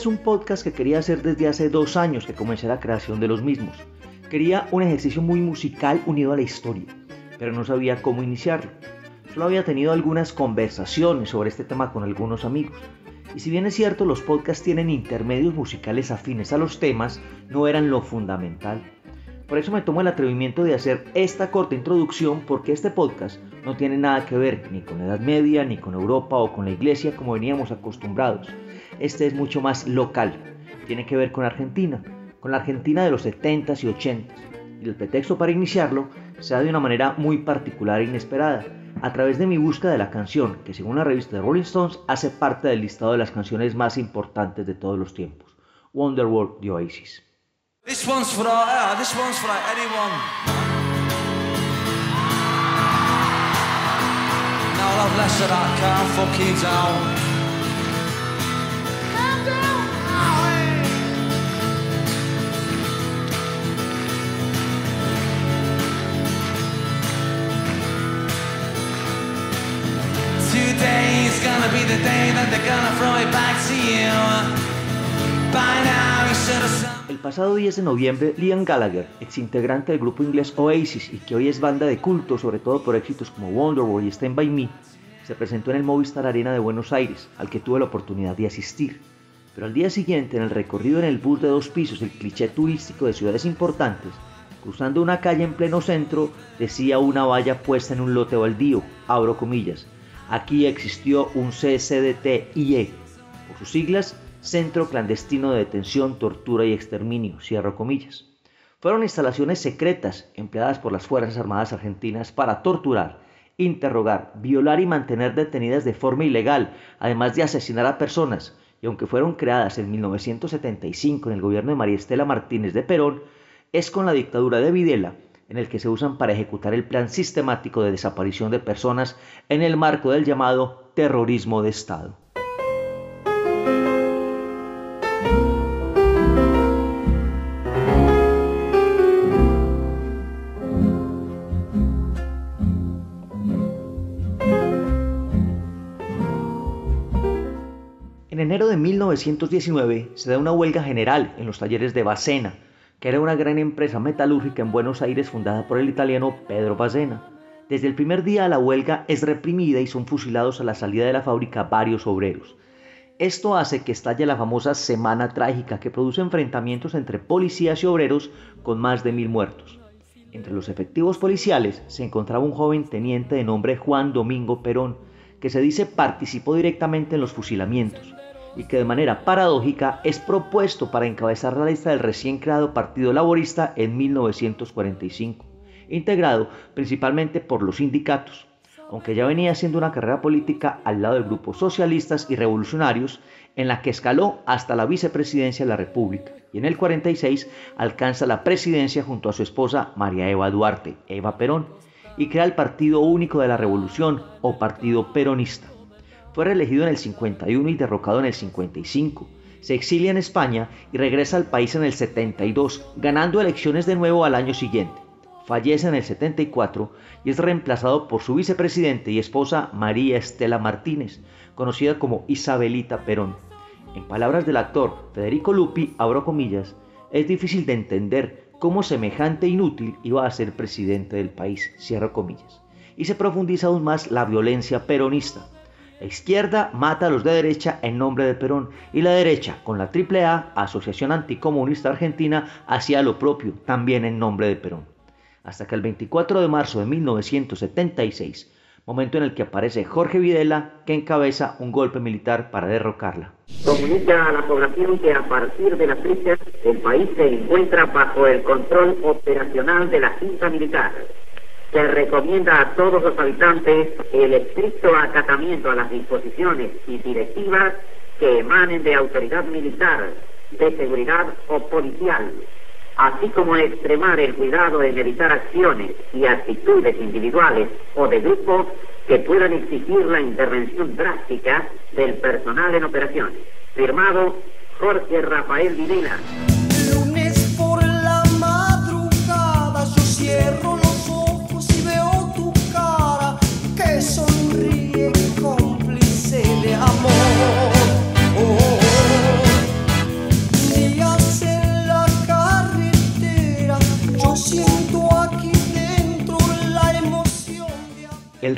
es un podcast que quería hacer desde hace dos años que comencé la creación de los mismos. Quería un ejercicio muy musical unido a la historia, pero no sabía cómo iniciarlo. Solo había tenido algunas conversaciones sobre este tema con algunos amigos. Y si bien es cierto, los podcasts tienen intermedios musicales afines a los temas, no eran lo fundamental. Por eso me tomo el atrevimiento de hacer esta corta introducción porque este podcast no tiene nada que ver ni con la Edad Media, ni con Europa o con la Iglesia como veníamos acostumbrados. Este es mucho más local, tiene que ver con Argentina, con la Argentina de los 70s y 80s. Y el pretexto para iniciarlo se da de una manera muy particular e inesperada, a través de mi búsqueda de la canción, que según la revista de Rolling Stones hace parte del listado de las canciones más importantes de todos los tiempos, Wonderworld de Oasis. El pasado 10 de noviembre, Liam Gallagher, ex integrante del grupo inglés Oasis y que hoy es banda de culto, sobre todo por éxitos como Wonderboy y Stand By Me, se presentó en el Movistar Arena de Buenos Aires, al que tuve la oportunidad de asistir. Pero al día siguiente, en el recorrido en el bus de dos pisos, el cliché turístico de ciudades importantes, cruzando una calle en pleno centro, decía una valla puesta en un lote baldío, abro comillas, aquí existió un CCDT-IE, por sus siglas, Centro Clandestino de Detención, Tortura y Exterminio, cierro comillas. Fueron instalaciones secretas empleadas por las Fuerzas Armadas Argentinas para torturar, interrogar, violar y mantener detenidas de forma ilegal, además de asesinar a personas, y aunque fueron creadas en 1975 en el gobierno de María Estela Martínez de Perón, es con la dictadura de Videla en el que se usan para ejecutar el plan sistemático de desaparición de personas en el marco del llamado terrorismo de Estado. enero de 1919 se da una huelga general en los talleres de Bacena, que era una gran empresa metalúrgica en Buenos Aires fundada por el italiano Pedro Bacena. Desde el primer día la huelga es reprimida y son fusilados a la salida de la fábrica varios obreros. Esto hace que estalle la famosa Semana Trágica que produce enfrentamientos entre policías y obreros con más de mil muertos. Entre los efectivos policiales se encontraba un joven teniente de nombre Juan Domingo Perón, que se dice participó directamente en los fusilamientos y que de manera paradójica es propuesto para encabezar la lista del recién creado Partido Laborista en 1945, integrado principalmente por los sindicatos, aunque ya venía haciendo una carrera política al lado de grupos socialistas y revolucionarios, en la que escaló hasta la vicepresidencia de la República y en el 46 alcanza la presidencia junto a su esposa María Eva Duarte, Eva Perón, y crea el Partido Único de la Revolución o Partido Peronista. Fue reelegido en el 51 y derrocado en el 55. Se exilia en España y regresa al país en el 72, ganando elecciones de nuevo al año siguiente. Fallece en el 74 y es reemplazado por su vicepresidente y esposa María Estela Martínez, conocida como Isabelita Perón. En palabras del actor Federico Lupi, abro comillas, es difícil de entender cómo semejante inútil iba a ser presidente del país, cierro comillas. Y se profundiza aún más la violencia peronista la izquierda mata a los de derecha en nombre de Perón y la derecha, con la AAA, Asociación Anticomunista Argentina, hacía lo propio, también en nombre de Perón. Hasta que el 24 de marzo de 1976, momento en el que aparece Jorge Videla, que encabeza un golpe militar para derrocarla. Comunica a la población que a partir de la fecha el país se encuentra bajo el control operacional de la Junta Militar se recomienda a todos los habitantes el estricto acatamiento a las disposiciones y directivas que emanen de autoridad militar, de seguridad o policial, así como extremar el cuidado en evitar acciones y actitudes individuales o de grupo que puedan exigir la intervención drástica del personal en operaciones. Firmado Jorge Rafael Videla.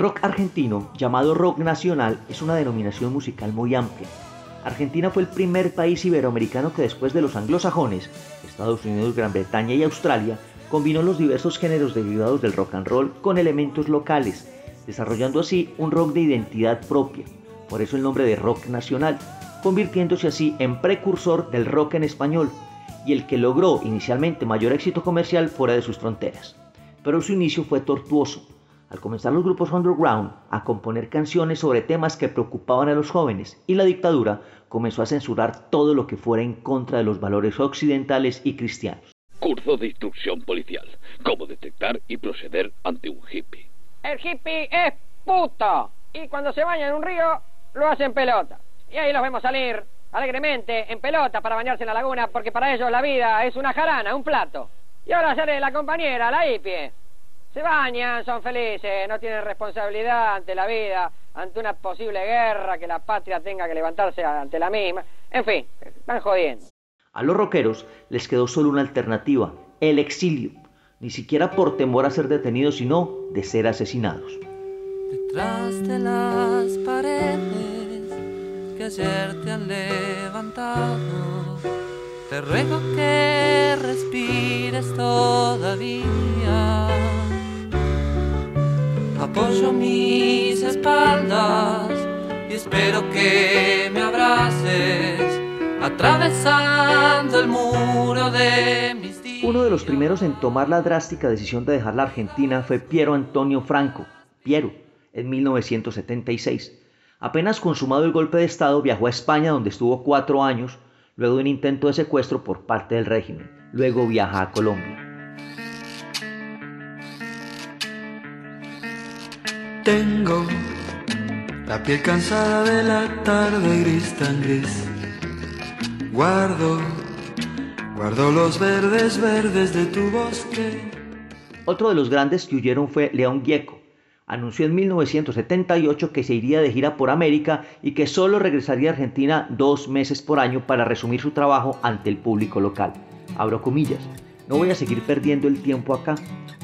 Rock argentino, llamado rock nacional, es una denominación musical muy amplia. Argentina fue el primer país iberoamericano que después de los anglosajones, Estados Unidos, Gran Bretaña y Australia, combinó los diversos géneros derivados del rock and roll con elementos locales, desarrollando así un rock de identidad propia, por eso el nombre de rock nacional, convirtiéndose así en precursor del rock en español y el que logró inicialmente mayor éxito comercial fuera de sus fronteras. Pero su inicio fue tortuoso, al comenzar los grupos underground a componer canciones sobre temas que preocupaban a los jóvenes y la dictadura comenzó a censurar todo lo que fuera en contra de los valores occidentales y cristianos. Curso de instrucción policial. Cómo detectar y proceder ante un hippie. El hippie es puto. Y cuando se baña en un río, lo hace en pelota. Y ahí los vemos salir alegremente en pelota para bañarse en la laguna, porque para ellos la vida es una jarana, un plato. Y ahora sale la compañera, la hippie. Se bañan, son felices, no tienen responsabilidad ante la vida, ante una posible guerra que la patria tenga que levantarse ante la misma. En fin, van jodiendo. A los rockeros les quedó solo una alternativa, el exilio, ni siquiera por temor a ser detenidos, sino de ser asesinados. Detrás de las paredes que ayer te han levantado, te ruego que respires todavía. Apoyo mis espaldas y espero que me abraces atravesando el muro de mis días. Uno de los primeros en tomar la drástica decisión de dejar la Argentina fue Piero Antonio Franco, Piero, en 1976. Apenas consumado el golpe de Estado, viajó a España donde estuvo cuatro años, luego de un intento de secuestro por parte del régimen. Luego viaja a Colombia. Tengo la piel cansada de la tarde gris tan gris. Guardo, guardo los verdes verdes de tu bosque. Otro de los grandes que huyeron fue León Gieco. Anunció en 1978 que se iría de gira por América y que solo regresaría a Argentina dos meses por año para resumir su trabajo ante el público local. Abro comillas. No voy a seguir perdiendo el tiempo acá.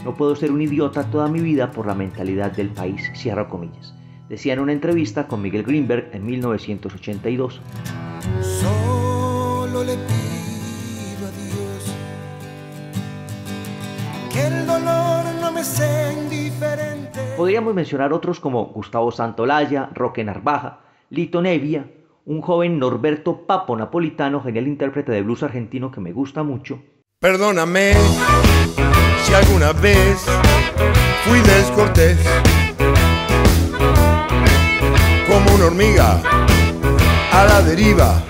No puedo ser un idiota toda mi vida por la mentalidad del país. Cierro comillas. Decía en una entrevista con Miguel Greenberg en 1982. Solo le pido a Dios que el dolor no me sea indiferente. Podríamos mencionar otros como Gustavo Santolaya, Roque Narvaja, Lito Nevia, un joven Norberto Papo napolitano, genial intérprete de blues argentino que me gusta mucho, Perdóname si alguna vez fui descortés. Como una hormiga a la deriva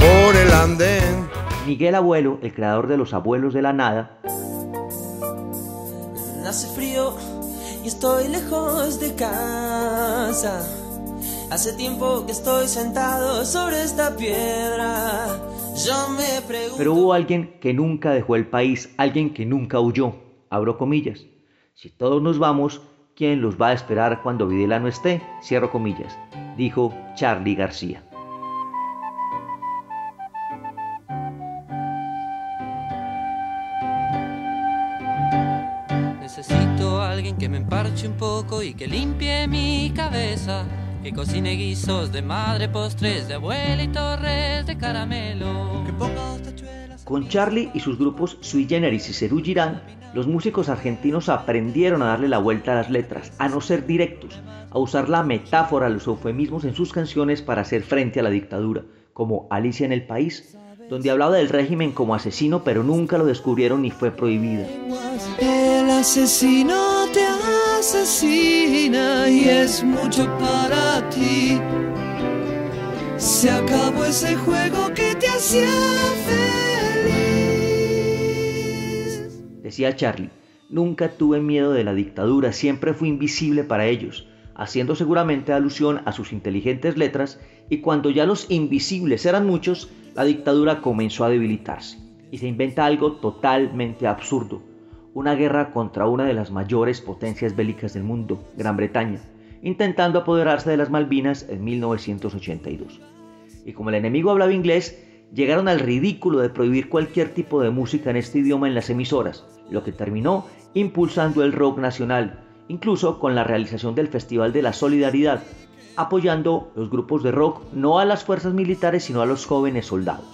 por el andén. Miguel Abuelo, el creador de Los Abuelos de la Nada, Hace frío y estoy lejos de casa. Hace tiempo que estoy sentado sobre esta piedra. Pero hubo alguien que nunca dejó el país, alguien que nunca huyó, abro comillas. Si todos nos vamos, ¿quién los va a esperar cuando Videla no esté? Cierro comillas, dijo Charlie García. Necesito a alguien que me emparche un poco y que limpie mi cabeza. Que cocine guisos de madre, postres de abuela y torres de caramelo. Que ponga dos tachuelas. Con Charlie y sus grupos Sui Generis y Cerú Girán, los músicos argentinos aprendieron a darle la vuelta a las letras, a no ser directos, a usar la metáfora, los eufemismos en sus canciones para hacer frente a la dictadura, como Alicia en el País, donde hablaba del régimen como asesino pero nunca lo descubrieron ni fue prohibida. El asesino asesina y es mucho para ti. Se acabó ese juego que te hacía feliz. Decía Charlie, nunca tuve miedo de la dictadura, siempre fui invisible para ellos, haciendo seguramente alusión a sus inteligentes letras y cuando ya los invisibles eran muchos, la dictadura comenzó a debilitarse y se inventa algo totalmente absurdo, una guerra contra una de las mayores potencias bélicas del mundo, Gran Bretaña, intentando apoderarse de las Malvinas en 1982. Y como el enemigo hablaba inglés, llegaron al ridículo de prohibir cualquier tipo de música en este idioma en las emisoras, lo que terminó impulsando el rock nacional incluso con la realización del Festival de la Solidaridad, apoyando los grupos de rock no a las fuerzas militares sino a los jóvenes soldados.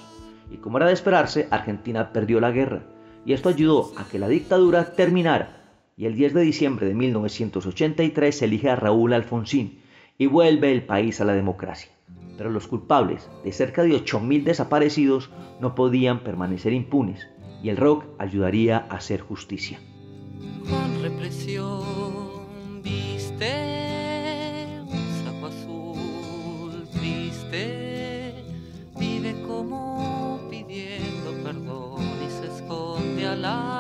Y como era de esperarse, Argentina perdió la guerra, y esto ayudó a que la dictadura terminara, y el 10 de diciembre de 1983 se elige a Raúl Alfonsín y vuelve el país a la democracia. Pero los culpables de cerca de 8.000 desaparecidos no podían permanecer impunes, y el rock ayudaría a hacer justicia. La.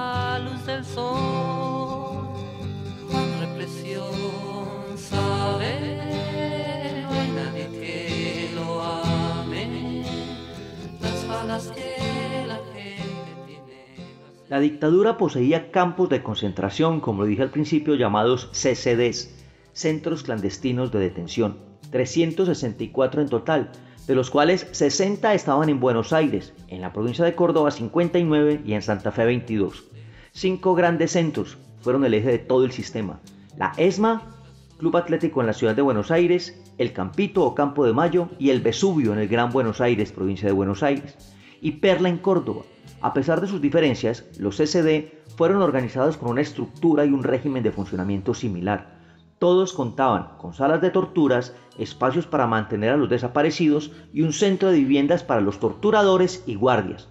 La dictadura poseía campos de concentración, como lo dije al principio, llamados CCDs, Centros Clandestinos de Detención, 364 en total, de los cuales 60 estaban en Buenos Aires, en la provincia de Córdoba 59 y en Santa Fe 22. Cinco grandes centros fueron el eje de todo el sistema. La ESMA, Club Atlético en la ciudad de Buenos Aires, el Campito o Campo de Mayo y el Vesubio en el Gran Buenos Aires, provincia de Buenos Aires, y Perla en Córdoba. A pesar de sus diferencias, los CCD fueron organizados con una estructura y un régimen de funcionamiento similar. Todos contaban con salas de torturas, espacios para mantener a los desaparecidos y un centro de viviendas para los torturadores y guardias.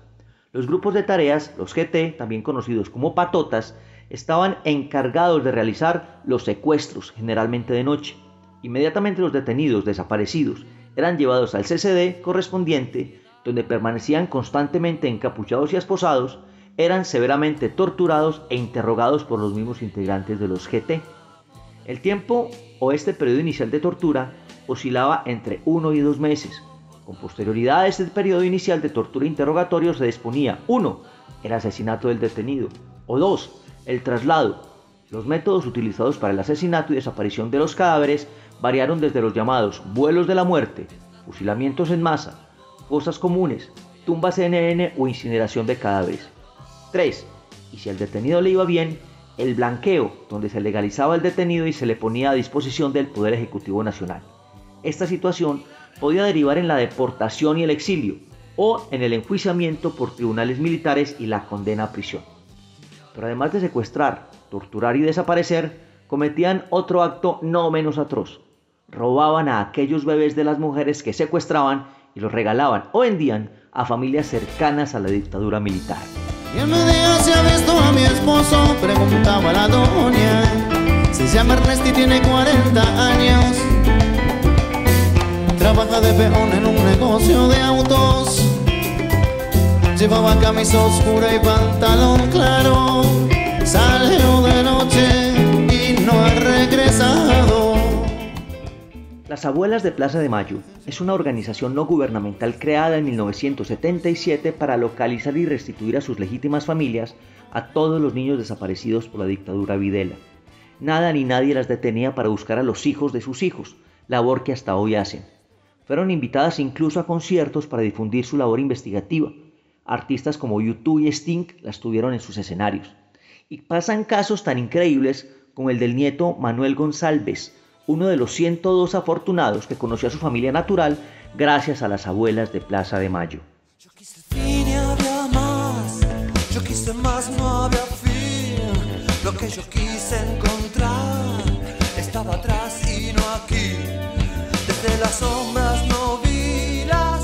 Los grupos de tareas, los GT, también conocidos como patotas, estaban encargados de realizar los secuestros, generalmente de noche. Inmediatamente los detenidos desaparecidos eran llevados al CCD correspondiente, donde permanecían constantemente encapuchados y esposados, eran severamente torturados e interrogados por los mismos integrantes de los GT. El tiempo o este periodo inicial de tortura oscilaba entre uno y dos meses. Con posterioridad a este periodo inicial de tortura e interrogatorio se disponía 1. El asesinato del detenido o 2. El traslado. Los métodos utilizados para el asesinato y desaparición de los cadáveres variaron desde los llamados vuelos de la muerte, fusilamientos en masa, fosas comunes, tumbas CNN o incineración de cadáveres. 3. Y si al detenido le iba bien, el blanqueo, donde se legalizaba el detenido y se le ponía a disposición del Poder Ejecutivo Nacional. Esta situación podía derivar en la deportación y el exilio, o en el enjuiciamiento por tribunales militares y la condena a prisión. Pero además de secuestrar, torturar y desaparecer, cometían otro acto no menos atroz. Robaban a aquellos bebés de las mujeres que secuestraban y los regalaban o vendían a familias cercanas a la dictadura militar. ¿Quién me diga si ha visto a mi esposo? Preguntaba la doña. Se llama Ernesto y tiene 40 años. Trabaja de peón en un negocio de autos. Llevaba camisa oscura y pantalón claro. Salió de noche y no ha regresado. Las Abuelas de Plaza de Mayo es una organización no gubernamental creada en 1977 para localizar y restituir a sus legítimas familias a todos los niños desaparecidos por la dictadura Videla. Nada ni nadie las detenía para buscar a los hijos de sus hijos, labor que hasta hoy hacen. Fueron invitadas incluso a conciertos para difundir su labor investigativa. Artistas como YouTube y Sting las tuvieron en sus escenarios. Y pasan casos tan increíbles como el del nieto Manuel González, uno de los 102 afortunados que conoció a su familia natural gracias a las abuelas de Plaza de Mayo. Yo quise fin y había más. Yo quise más, no había fin. Lo que yo quise encontrar estaba atrás y no aquí. Desde las sombras no vi las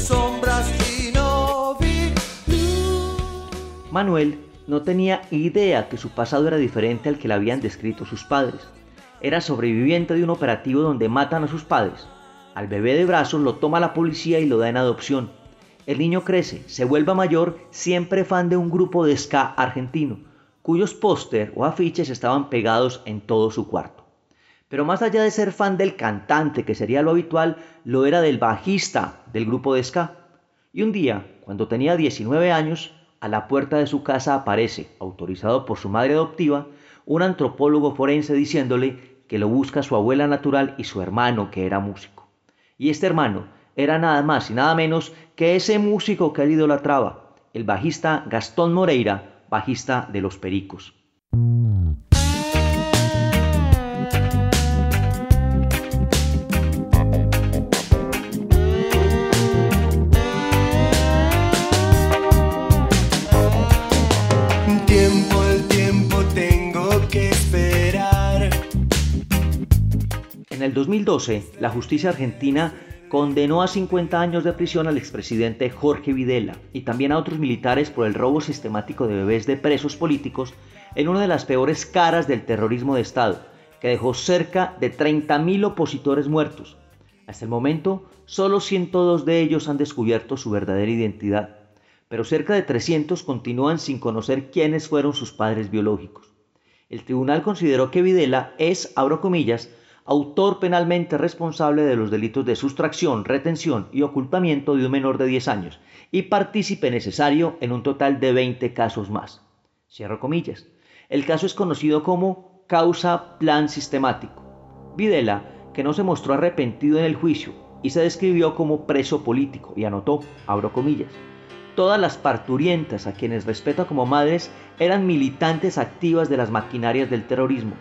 sombras y no vi luz. Manuel no tenía idea que su pasado era diferente al que le habían descrito sus padres. Era sobreviviente de un operativo donde matan a sus padres. Al bebé de brazos lo toma la policía y lo da en adopción. El niño crece, se vuelve mayor, siempre fan de un grupo de ska argentino, cuyos póster o afiches estaban pegados en todo su cuarto. Pero más allá de ser fan del cantante, que sería lo habitual, lo era del bajista del grupo de ska. Y un día, cuando tenía 19 años, a la puerta de su casa aparece, autorizado por su madre adoptiva, un antropólogo forense diciéndole que lo busca su abuela natural y su hermano que era músico. Y este hermano era nada más y nada menos que ese músico que él idolatraba, el bajista Gastón Moreira, bajista de Los Pericos. El 2012, la justicia argentina condenó a 50 años de prisión al expresidente Jorge Videla y también a otros militares por el robo sistemático de bebés de presos políticos en una de las peores caras del terrorismo de Estado, que dejó cerca de 30.000 opositores muertos. Hasta el momento, solo 102 de ellos han descubierto su verdadera identidad, pero cerca de 300 continúan sin conocer quiénes fueron sus padres biológicos. El tribunal consideró que Videla es, abro comillas, autor penalmente responsable de los delitos de sustracción, retención y ocultamiento de un menor de 10 años y partícipe necesario en un total de 20 casos más. Cierro comillas. El caso es conocido como causa plan sistemático. Videla, que no se mostró arrepentido en el juicio y se describió como preso político y anotó, abro comillas, todas las parturientas a quienes respeta como madres eran militantes activas de las maquinarias del terrorismo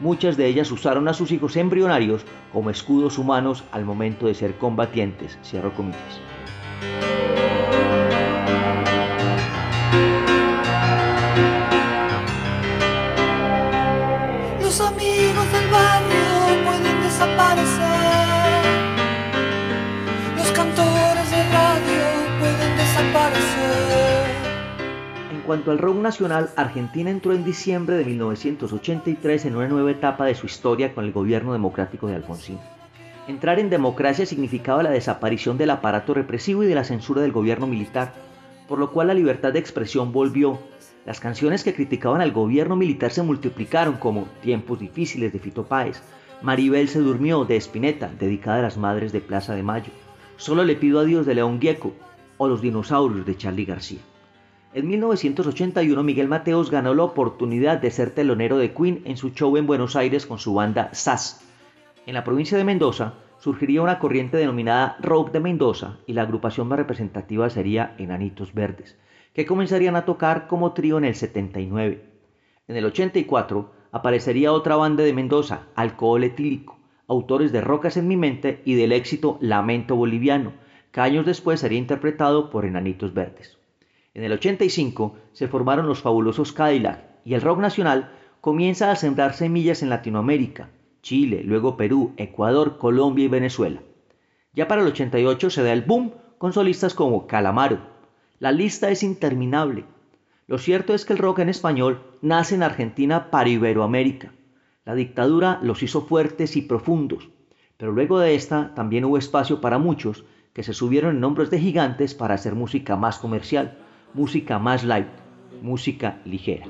muchas de ellas usaron a sus hijos embrionarios como escudos humanos al momento de ser combatientes. Cierro comillas. Cuanto al rock nacional, Argentina entró en diciembre de 1983 en una nueva etapa de su historia con el gobierno democrático de Alfonsín. Entrar en democracia significaba la desaparición del aparato represivo y de la censura del gobierno militar, por lo cual la libertad de expresión volvió. Las canciones que criticaban al gobierno militar se multiplicaron como Tiempos difíciles de Fito Páez, Maribel se durmió de Espineta, dedicada a las madres de Plaza de Mayo, Solo le pido a Dios de León Gieco o Los dinosaurios de Charlie García. En 1981 Miguel Mateos ganó la oportunidad de ser telonero de Queen en su show en Buenos Aires con su banda SAS. En la provincia de Mendoza surgiría una corriente denominada Rock de Mendoza y la agrupación más representativa sería Enanitos Verdes, que comenzarían a tocar como trío en el 79. En el 84 aparecería otra banda de Mendoza, Alcohol Etílico, autores de Rocas en mi mente y del éxito Lamento Boliviano, que años después sería interpretado por Enanitos Verdes. En el 85 se formaron los fabulosos Cadillac y el rock nacional comienza a sembrar semillas en Latinoamérica, Chile, luego Perú, Ecuador, Colombia y Venezuela. Ya para el 88 se da el boom con solistas como Calamaro. La lista es interminable. Lo cierto es que el rock en español nace en Argentina para Iberoamérica. La dictadura los hizo fuertes y profundos, pero luego de esta también hubo espacio para muchos que se subieron en hombros de gigantes para hacer música más comercial música más light, música ligera.